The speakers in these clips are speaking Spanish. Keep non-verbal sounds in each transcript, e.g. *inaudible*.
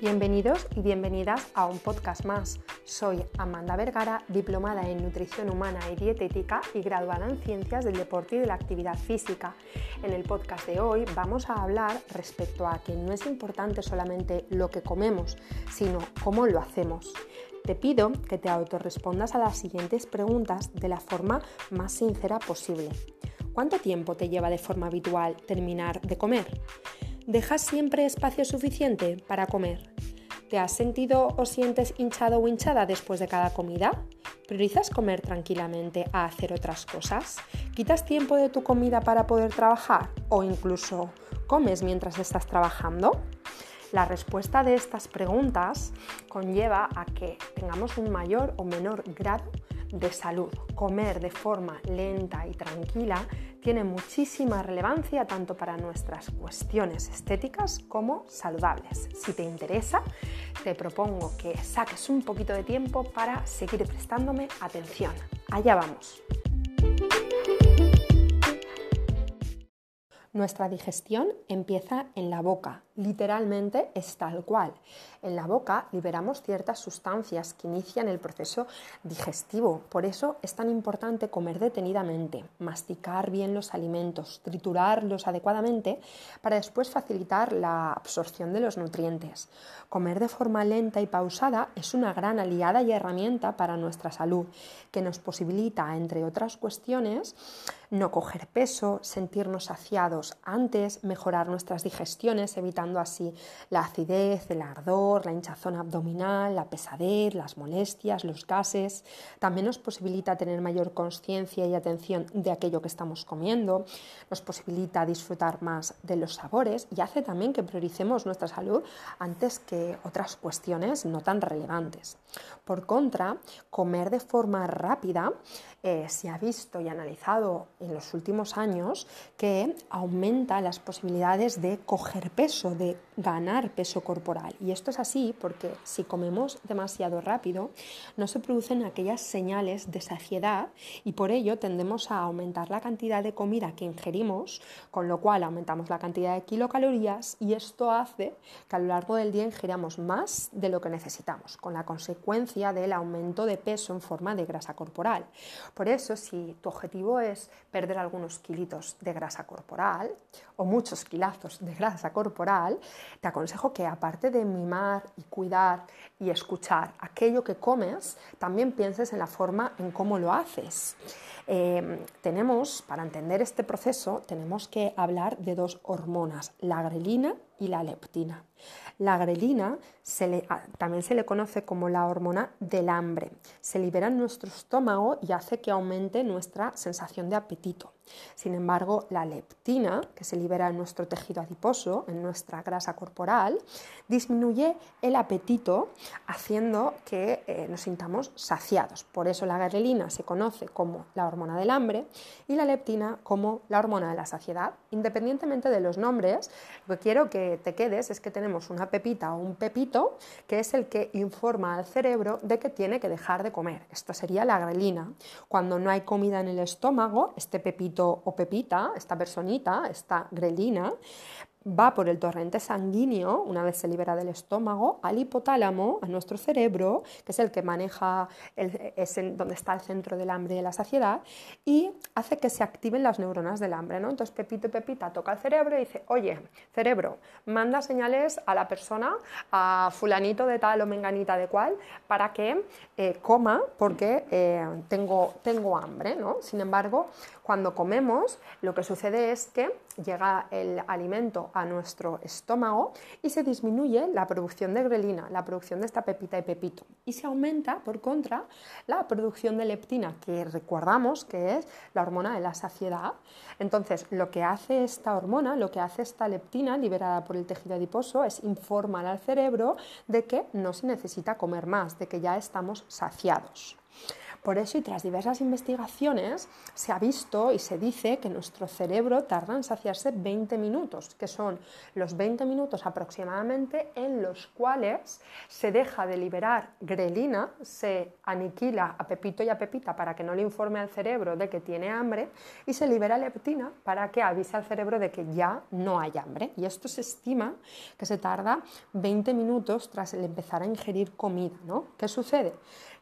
Bienvenidos y bienvenidas a un podcast más. Soy Amanda Vergara, diplomada en nutrición humana y dietética y graduada en ciencias del deporte y de la actividad física. En el podcast de hoy vamos a hablar respecto a que no es importante solamente lo que comemos, sino cómo lo hacemos. Te pido que te autorrespondas a las siguientes preguntas de la forma más sincera posible. ¿Cuánto tiempo te lleva de forma habitual terminar de comer? ¿Dejas siempre espacio suficiente para comer? ¿Te has sentido o sientes hinchado o hinchada después de cada comida? ¿Priorizas comer tranquilamente a hacer otras cosas? ¿Quitas tiempo de tu comida para poder trabajar? ¿O incluso comes mientras estás trabajando? La respuesta de estas preguntas conlleva a que tengamos un mayor o menor grado de salud. Comer de forma lenta y tranquila tiene muchísima relevancia tanto para nuestras cuestiones estéticas como saludables. Si te interesa, te propongo que saques un poquito de tiempo para seguir prestándome atención. Allá vamos. Nuestra digestión empieza en la boca, literalmente es tal cual. En la boca liberamos ciertas sustancias que inician el proceso digestivo, por eso es tan importante comer detenidamente, masticar bien los alimentos, triturarlos adecuadamente para después facilitar la absorción de los nutrientes. Comer de forma lenta y pausada es una gran aliada y herramienta para nuestra salud, que nos posibilita, entre otras cuestiones, no coger peso, sentirnos saciados antes, mejorar nuestras digestiones, evitando así la acidez, el ardor, la hinchazón abdominal, la pesadez, las molestias, los gases. También nos posibilita tener mayor conciencia y atención de aquello que estamos comiendo, nos posibilita disfrutar más de los sabores y hace también que prioricemos nuestra salud antes que otras cuestiones no tan relevantes. Por contra, comer de forma rápida eh, se ha visto y analizado en los últimos años que aumenta las posibilidades de coger peso, de ganar peso corporal. Y esto es así porque si comemos demasiado rápido, no se producen aquellas señales de saciedad y por ello tendemos a aumentar la cantidad de comida que ingerimos, con lo cual aumentamos la cantidad de kilocalorías y esto hace que a lo largo del día ingiramos más de lo que necesitamos, con la consecuencia del aumento de peso en forma de grasa corporal. Por eso, si tu objetivo es perder algunos kilitos de grasa corporal o muchos kilazos de grasa corporal, te aconsejo que aparte de mimar y cuidar y escuchar aquello que comes, también pienses en la forma en cómo lo haces. Em, tenemos, para entender este proceso, tenemos que hablar de dos hormonas, la grelina y la leptina. La grelina también se le conoce como la hormona del hambre. Se libera en nuestro estómago y hace que aumente nuestra sensación de apetito. Sin embargo, la leptina, que se libera en nuestro tejido adiposo, en nuestra grasa corporal, disminuye el apetito haciendo que eh, nos sintamos saciados. Por eso la grelina se conoce como la hormona del hambre y la leptina como la hormona de la saciedad. Independientemente de los nombres, lo que quiero que te quedes es que tenemos una pepita o un pepito que es el que informa al cerebro de que tiene que dejar de comer. Esto sería la grelina. Cuando no hay comida en el estómago, este pepito o Pepita, esta personita, esta grelina, va por el torrente sanguíneo, una vez se libera del estómago, al hipotálamo, a nuestro cerebro, que es el que maneja, es donde está el centro del hambre y de la saciedad, y hace que se activen las neuronas del hambre. ¿no? Entonces Pepito y Pepita toca el cerebro y dice, oye, cerebro, manda señales a la persona, a fulanito de tal o menganita de cual, para que eh, coma porque eh, tengo, tengo hambre. ¿no? Sin embargo, cuando comemos, lo que sucede es que llega el alimento a nuestro estómago y se disminuye la producción de grelina, la producción de esta pepita y pepito. Y se aumenta, por contra, la producción de leptina, que recordamos que es la hormona de la saciedad. Entonces, lo que hace esta hormona, lo que hace esta leptina liberada por el tejido adiposo es informar al cerebro de que no se necesita comer más, de que ya estamos saciados. Por eso y tras diversas investigaciones se ha visto y se dice que nuestro cerebro tarda en saciarse 20 minutos, que son los 20 minutos aproximadamente en los cuales se deja de liberar grelina, se aniquila a Pepito y a Pepita para que no le informe al cerebro de que tiene hambre y se libera leptina para que avise al cerebro de que ya no hay hambre. Y esto se estima que se tarda 20 minutos tras el empezar a ingerir comida. ¿no? ¿Qué sucede?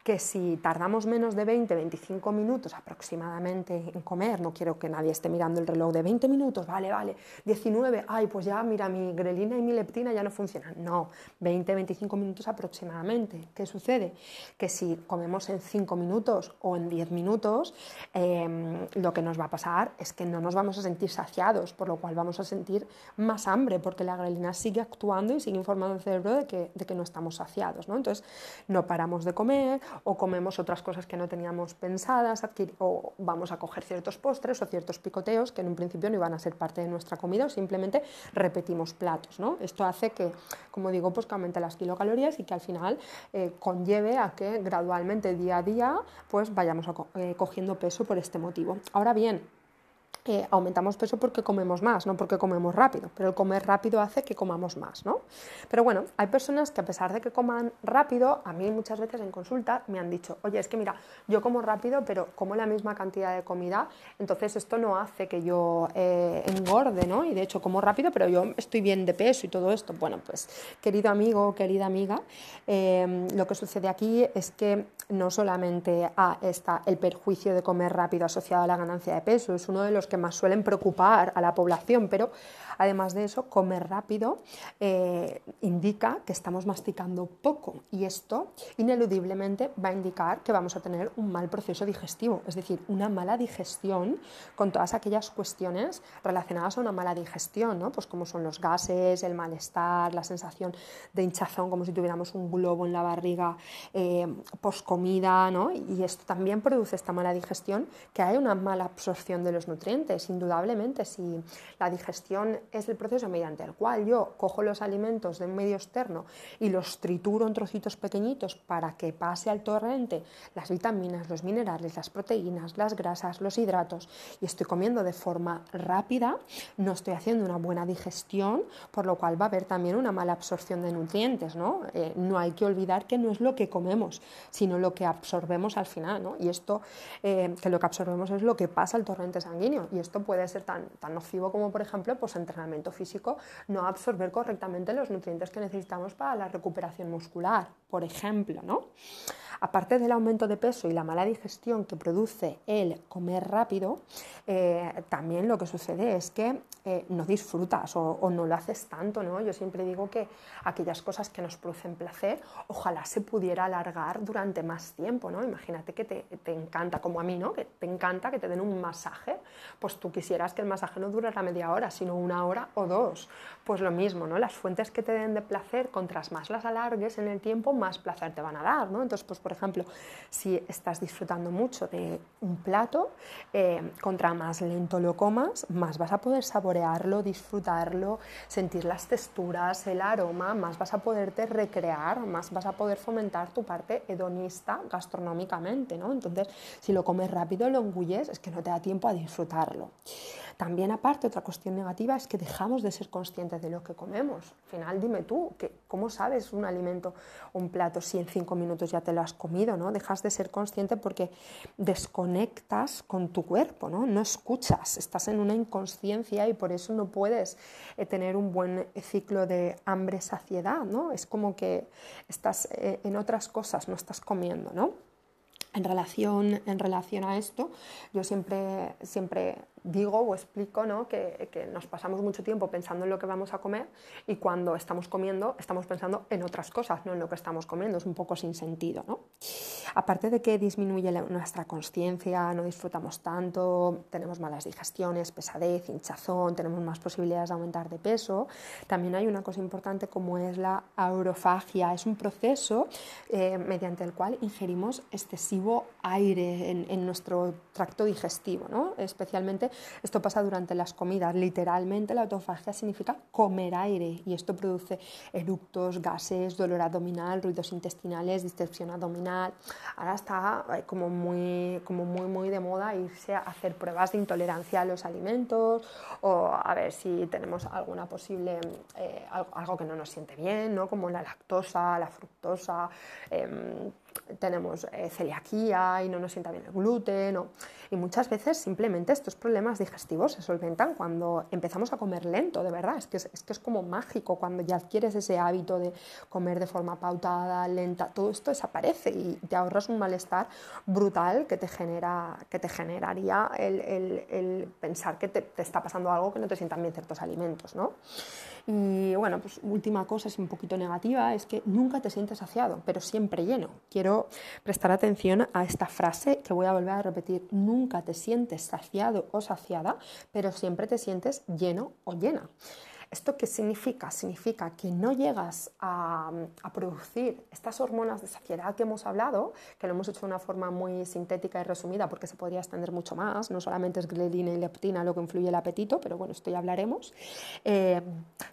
Que si tardamos menos de 20-25 minutos aproximadamente en comer, no quiero que nadie esté mirando el reloj de 20 minutos, vale, vale, 19, ay, pues ya mira, mi grelina y mi leptina ya no funcionan. No, 20-25 minutos aproximadamente. ¿Qué sucede? Que si comemos en 5 minutos o en 10 minutos, em, lo que nos va a pasar es que no nos vamos a sentir saciados, por lo cual vamos a sentir más hambre, porque la grelina sigue actuando y sigue informando al cerebro de que, de que no estamos saciados. ¿no? Entonces, no paramos de comer o comemos otras cosas que no teníamos pensadas, o vamos a coger ciertos postres o ciertos picoteos que en un principio no iban a ser parte de nuestra comida o simplemente repetimos platos. ¿no? Esto hace que, como digo, pues que aumente las kilocalorías y que al final eh, conlleve a que gradualmente día a día pues vayamos eh, cogiendo peso por este motivo. Ahora bien, aumentamos peso porque comemos más, no porque comemos rápido, pero el comer rápido hace que comamos más, ¿no? Pero bueno, hay personas que a pesar de que coman rápido, a mí muchas veces en consulta me han dicho, oye, es que mira, yo como rápido, pero como la misma cantidad de comida, entonces esto no hace que yo eh, engorde, ¿no? Y de hecho como rápido, pero yo estoy bien de peso y todo esto. Bueno, pues querido amigo, querida amiga, em, lo que sucede aquí es que no solamente está el perjuicio de comer rápido asociado a la ganancia de peso, es uno de los que más suelen preocupar a la población, pero Además de eso, comer rápido eh, indica que estamos masticando poco y esto ineludiblemente va a indicar que vamos a tener un mal proceso digestivo, es decir, una mala digestión con todas aquellas cuestiones relacionadas a una mala digestión, ¿no? pues como son los gases, el malestar, la sensación de hinchazón como si tuviéramos un globo en la barriga eh, poscomida, ¿no? y esto también produce esta mala digestión, que hay una mala absorción de los nutrientes, indudablemente, si la digestión es el proceso mediante el cual yo cojo los alimentos de un medio externo y los trituro en trocitos pequeñitos para que pase al torrente las vitaminas, los minerales, las proteínas, las grasas, los hidratos y estoy comiendo de forma rápida, no estoy haciendo una buena digestión, por lo cual va a haber también una mala absorción de nutrientes. No, eh, no hay que olvidar que no es lo que comemos, sino lo que absorbemos al final. ¿no? Y esto, eh, que lo que absorbemos es lo que pasa al torrente sanguíneo. Y esto puede ser tan, tan nocivo como, por ejemplo, pues entre entrenamiento físico, no absorber correctamente los nutrientes que necesitamos para la recuperación muscular, por ejemplo, ¿no? Aparte del aumento de peso y la mala digestión que produce el comer rápido, eh, también lo que sucede es que eh, no disfrutas o, no lo haces tanto. ¿no? Yo siempre digo que aquellas cosas que nos producen placer, ojalá se pudiera alargar durante más tiempo. ¿no? Imagínate que te, te encanta, como a mí, ¿no? que te encanta que te den un masaje, pues tú quisieras que el masaje no durara media hora, sino una hora o dos. Pues lo mismo, ¿no? las fuentes que te den de placer, contras más las alargues en el tiempo, más placer te van a dar. ¿no? Entonces, pues por ejemplo, si estás disfrutando mucho de un plato, eh, contra más lento lo comas, más vas a poder saborearlo, disfrutarlo, sentir las texturas, el aroma, más vas a poderte recrear, más vas a poder fomentar tu parte hedonista gastronómicamente, ¿no? Entonces, si lo comes rápido, lo engulles, es que no te da tiempo a disfrutarlo. También aparte, otra cuestión negativa es que dejamos de ser conscientes de lo que comemos. Al final, dime tú, ¿cómo sabes un alimento, un plato, si en cinco minutos ya te lo has comido? ¿no? Dejas de ser consciente porque desconectas con tu cuerpo, ¿no? no escuchas, estás en una inconsciencia y por eso no puedes eh, tener un buen ciclo de hambre-saciedad. ¿no? Es como que estás eh, en otras cosas, no estás comiendo. ¿no? En relación, en relación a esto, yo siempre, siempre digo o explico ¿no? que, que, nos pasamos mucho tiempo pensando en lo que vamos a comer y cuando estamos comiendo estamos pensando en otras cosas, no en lo que estamos comiendo, es un poco sin sentido. ¿no? Aparte de que disminuye nuestra conciencia, no disfrutamos tanto, tenemos malas digestiones, pesadez, hinchazón, tenemos más posibilidades de aumentar de peso, también hay una cosa importante como es la aurofagia, es un proceso eh, mediante el cual ingerimos excesivo aire en, en nuestro tracto digestivo, ¿no? especialmente Esto pasa durante las comidas. Literalmente la autofagia significa comer aire y esto produce eructos, gases, dolor abdominal, ruidos intestinales, distensión abdominal. Ahora está eh, como muy, como muy, muy de moda irse a hacer pruebas de intolerancia a los alimentos o a ver si tenemos alguna posible, eh, algo, que no nos siente bien, ¿no? como la lactosa, la fructosa. Em, tenemos eh, celiaquía y no nos sienta bien el gluten. Y muchas veces simplemente estos problemas digestivos se solventan cuando empezamos a comer lento, de verdad. Es que es, que es como mágico cuando ya adquieres ese hábito de comer de forma pautada, lenta. Todo esto desaparece y te ahorras un malestar brutal que te, genera, que te generaría el, el, pensar que te, te, está pasando algo que no te sientan bien ciertos alimentos. ¿no? Y bueno, pues última cosa, es un poquito negativa, es que nunca te sientes saciado, pero siempre lleno. Quiero prestar atención a esta frase que voy a volver a repetir. Nunca te sientes saciado o saciada, pero siempre te sientes lleno o llena. ¿Esto qué significa? Significa que no llegas a, producir estas hormonas de saciedad que hemos hablado, que lo hemos hecho de una forma muy sintética y resumida porque se podría extender mucho más, no solamente es grelina y leptina lo que influye el apetito, pero bueno, esto ya hablaremos. Eh,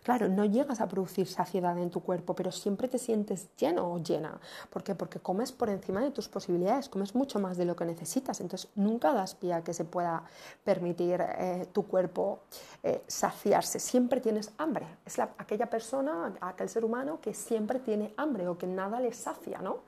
claro, no llegas a producir saciedad en tu cuerpo, pero siempre te sientes lleno o llena. ¿Por qué? Porque comes por encima de tus posibilidades, comes mucho más de lo que necesitas, entonces nunca das pie a que se pueda permitir eh, tu cuerpo eh, saciarse, siempre tienes hambre. Es aquella persona, aquel ser humano que siempre tiene hambre o que nada le sacia, ¿no?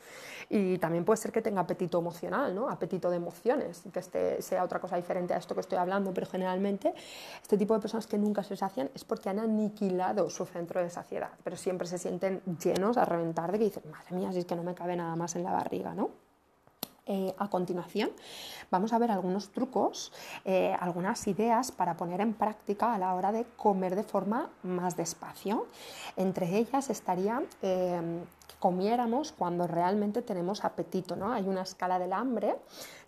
Y también puede ser que tenga apetito emocional, ¿no? Apetito de emociones, que este sea otra cosa diferente a esto que estoy hablando, pero generalmente este tipo de personas que nunca se sacian es porque han aniquilado su centro de saciedad, pero siempre se sienten llenos a reventar de que dicen, madre mía, si es que no me cabe nada más en la barriga, ¿no? Eh, a continuación vamos a ver algunos trucos, eh, algunas ideas para poner en práctica a la hora de comer de forma más despacio. Entre ellas estaría eh, comiéramos cuando realmente tenemos apetito. ¿no? Hay una escala del hambre,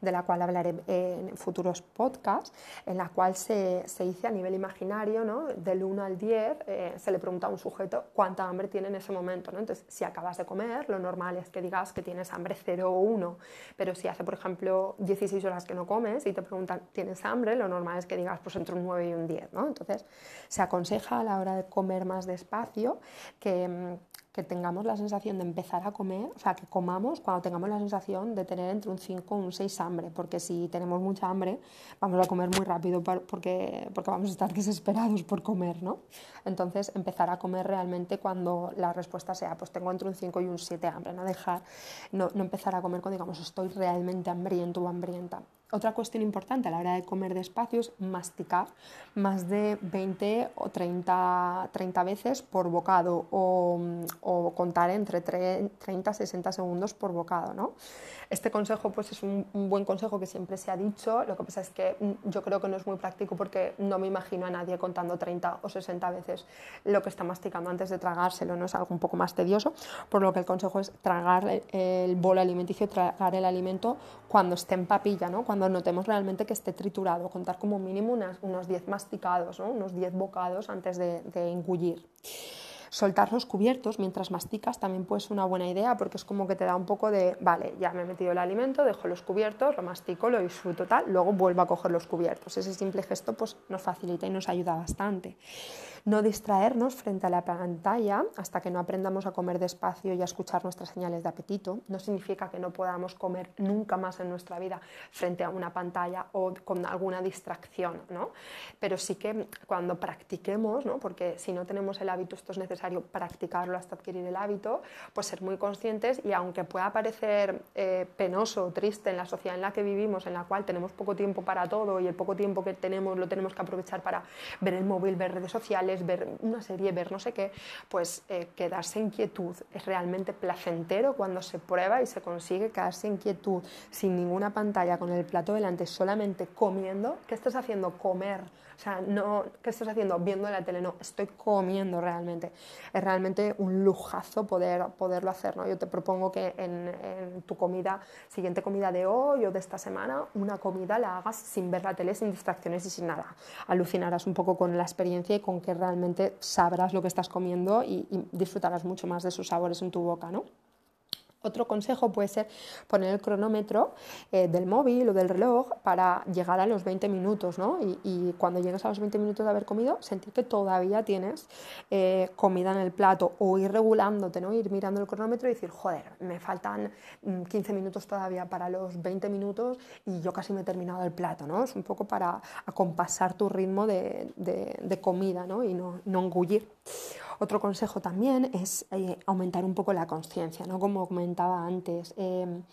de la cual hablaré en futuros podcasts, en la cual se, se dice a nivel imaginario, ¿no? del 1 al 10, eh, se le pregunta a un sujeto cuánta hambre tiene en ese momento. ¿no? Entonces, si acabas de comer, lo normal es que digas que tienes hambre 0 o 1, pero si hace, por ejemplo, 16 horas que no comes y te preguntan, ¿tienes hambre? Lo normal es que digas pues entre un 9 y un 10. ¿no? Entonces, se aconseja a la hora de comer más despacio que mm, que tengamos la sensación de empezar a comer, o sea, que comamos cuando tengamos la sensación de tener entre un 5 y un 6 hambre, porque si tenemos mucha hambre vamos a comer muy rápido porque, porque vamos a estar desesperados por comer, ¿no? Entonces, empezar a comer realmente cuando la respuesta sea, pues tengo entre un 5 y un 7 hambre, no dejar, no, no empezar a comer cuando digamos estoy realmente hambriento o hambrienta. Otra cuestión importante a la hora de comer despacio es masticar más de 20 o 30, 30 veces por bocado o, contar entre 30 y 60 segundos por bocado. ¿no? Este consejo pues, es un, buen consejo que siempre se ha dicho, lo que pasa es que mm, yo creo que no es muy práctico porque no me imagino a nadie contando 30 o 60 veces lo que está masticando antes de tragárselo, ¿no? es algo un poco más tedioso, por lo que el consejo es tragar el bolo alimenticio, tragar el alimento cuando esté en papilla, ¿no? cuando notemos realmente que esté triturado, contar como mínimo unos 10 masticados, unos 10 bocados antes de, de engullir. Soltar los cubiertos mientras masticas también puede ser una buena idea porque es como que te da un poco de, vale, ya me he metido el alimento, dejo los cubiertos, lo mastico, lo disfruto tal, luego vuelvo a coger los cubiertos. Ese simple gesto pues, nos facilita y nos ayuda bastante. No distraernos frente a la pantalla hasta que no aprendamos a comer despacio y a escuchar nuestras señales de apetito. No significa que no podamos comer nunca más en nuestra vida frente a una pantalla o con alguna distracción, ¿no? Pero sí que cuando practiquemos, ¿no? porque si no tenemos el hábito, esto es necesario practicarlo hasta adquirir el hábito, pues ser muy conscientes y aunque pueda parecer eh, penoso o triste en la sociedad en la que vivimos, en la cual tenemos poco tiempo para todo y el poco tiempo que tenemos lo tenemos que aprovechar para ver el móvil, ver redes sociales, ver una serie, ver no sé qué, pues eh, quedarse en quietud es realmente placentero cuando se prueba y se consigue quedarse en quietud sin ninguna pantalla, con el plato delante, solamente comiendo. ¿Qué estás haciendo? Comer. O sea, no, ¿qué estás haciendo? Viendo la tele. No, estoy comiendo realmente es realmente un lujazo poder, poderlo hacer. ¿no? Yo te propongo que en, tu comida, siguiente comida de hoy o de esta semana, una comida la hagas sin ver la tele, sin distracciones y sin nada. Alucinarás un poco con la experiencia y con que realmente sabrás lo que estás comiendo y, y disfrutarás mucho más de sus sabores en tu boca. ¿no? Otro consejo puede ser poner el cronómetro eh, del móvil o del reloj para llegar a los 20 minutos, ¿no? Y, cuando llegues a los 20 minutos de haber comido, sentir que todavía tienes eh, comida en el plato o ir regulándote, ¿no? Ir mirando el cronómetro y decir, joder, me faltan 15 mm, minutos todavía para los 20 minutos y yo casi me he terminado el plato, ¿no? Es un poco para acompasar tu ritmo de, comida, ¿no? Y no engullir. Otro consejo también es eh, aumentar un poco la conciencia, ¿no? como comentaba antes. Em,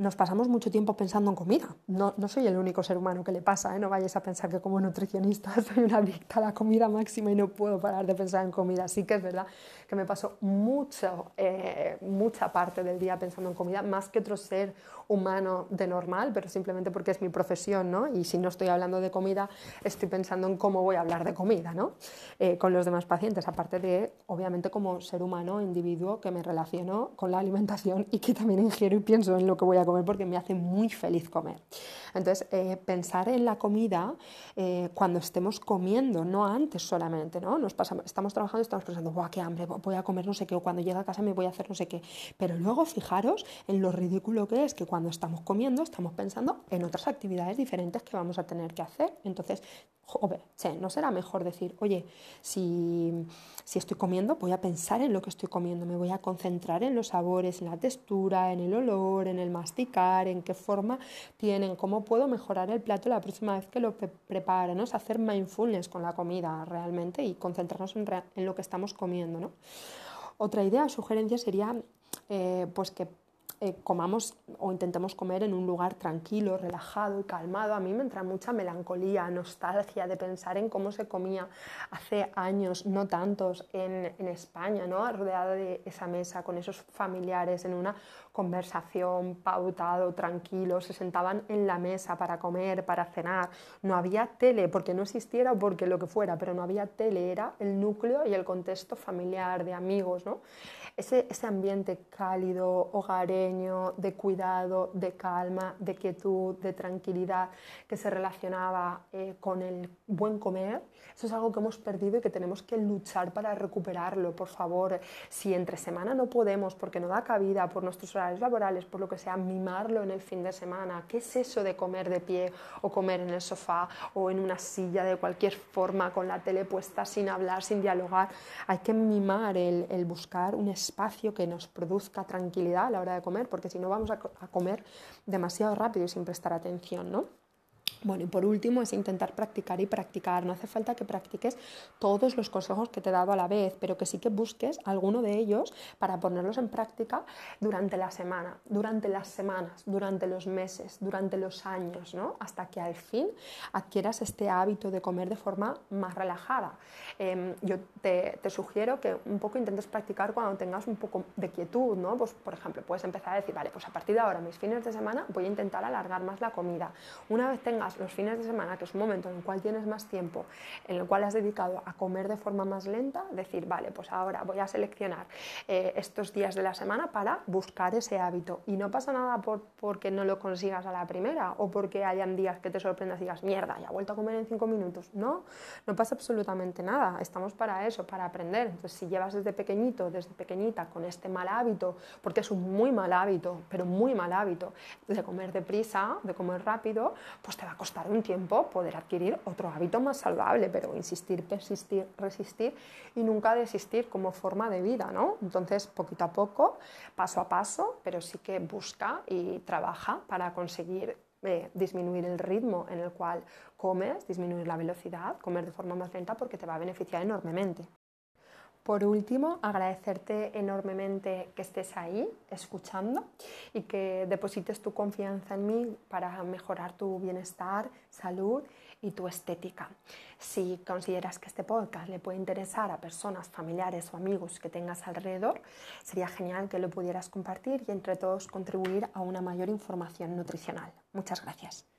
nos pasamos mucho tiempo pensando en comida. No, no soy el único ser humano que le pasa, ¿eh? no vayáis a pensar que como nutricionista *laughs* soy una adicta a la comida máxima y no puedo parar de pensar en comida. Sí que es verdad que me paso mucho, eh, mucha parte del día pensando en comida, más que otro ser humano de normal, pero simplemente porque es mi profesión, ¿no? Y si no estoy hablando de comida, estoy pensando en cómo voy a hablar de comida, ¿no? Eh, con los demás pacientes, aparte de, obviamente, como ser humano, individuo, que me relaciono con la alimentación y que también ingiero y pienso en lo que voy a comer porque me hace muy feliz comer. Entonces, eh, pensar en la comida eh, cuando estemos comiendo, no antes solamente, ¿no? Nos pasamos, estamos trabajando y estamos pensando, ¡guau, qué hambre! Voy a comer no sé qué, o cuando llegue a casa me voy a hacer no sé qué. Pero luego fijaros en lo ridículo que es que cuando estamos comiendo estamos pensando en otras actividades diferentes que vamos a tener que hacer. Entonces, joder, ¿no será mejor decir, oye, si, si estoy comiendo, voy a pensar en lo que estoy comiendo, me voy a concentrar en los sabores, en la textura, en el olor, en el masticar, en qué forma tienen, cómo puedo mejorar el plato la próxima vez que lo prepare, ¿no? Hacer mindfulness con la comida realmente y concentrarnos en, lo que estamos comiendo, ¿no? Otra idea, sugerencia sería eh, pues que eh, comamos o intentemos comer en un lugar tranquilo, relajado y calmado. A mí me entra mucha melancolía, nostalgia de pensar en cómo se comía hace años, no tantos, en, en España, ¿no? rodeada de esa mesa con esos familiares en una conversación, pautado, tranquilo, se sentaban en la mesa para comer, para cenar. No había tele, porque no existiera o porque lo que fuera, pero no había tele, era el núcleo y el contexto familiar, de amigos, ¿no? ese, ambiente cálido, hogareño, de cuidado, de calma, de quietud, de tranquilidad que se relacionaba eh, con el buen comer, eso es algo que hemos perdido y que tenemos que luchar para recuperarlo, por favor. Si entre semana no podemos, porque no da cabida por nuestros horarios laborales, por lo que sea, mimarlo en el fin de semana. ¿Qué es eso de comer de pie o comer en el sofá o en una silla de cualquier forma con la tele puesta sin hablar, sin dialogar? Hay que mimar el, el buscar un espacio que nos produzca tranquilidad a la hora de comer, porque si no vamos a, comer demasiado rápido y sin prestar atención, ¿no? Bueno, y por último es intentar practicar y practicar. No hace falta que practiques todos los consejos que te he dado a la vez, pero que sí que busques alguno de ellos para ponerlos en práctica durante la semana, durante las semanas, durante los meses, durante los años, ¿no? Hasta que al fin adquieras este hábito de comer de forma más relajada. Em, yo te, te, sugiero que un poco intentes practicar cuando tengas un poco de quietud, ¿no? Pues, por ejemplo, puedes empezar a decir, vale, pues a partir de ahora, mis fines de semana, voy a intentar alargar más la comida. Una vez tengas los fines de semana, que es un momento en el cual tienes más tiempo, en el cual has dedicado a comer de forma más lenta, decir, vale, pues ahora voy a seleccionar eh, estos días de la semana para buscar ese hábito. Y no pasa nada por, porque no lo consigas a la primera o porque hayan días que te sorprendas y digas, mierda, ya he vuelto a comer en cinco minutos. No, no pasa absolutamente nada. Estamos para eso, para aprender. Entonces, si llevas desde pequeñito, desde pequeñita, con este mal hábito, porque es un muy mal hábito, pero muy mal hábito, de comer deprisa, de comer rápido, pues te va a costar un tiempo poder adquirir otro hábito más saludable, pero insistir, persistir, resistir y nunca desistir como forma de vida, ¿no? Entonces, poquito a poco, paso a paso, pero sí que busca y trabaja para conseguir eh, disminuir el ritmo en el cual comes, disminuir la velocidad, comer de forma más lenta porque te va a beneficiar enormemente. Por último, agradecerte enormemente que estés ahí escuchando y que deposites tu confianza en mí para mejorar tu bienestar, salud y tu estética. Si consideras que este podcast le puede interesar a personas, familiares o amigos que tengas alrededor, sería genial que lo pudieras compartir y entre todos contribuir a una mayor información nutricional. Muchas gracias.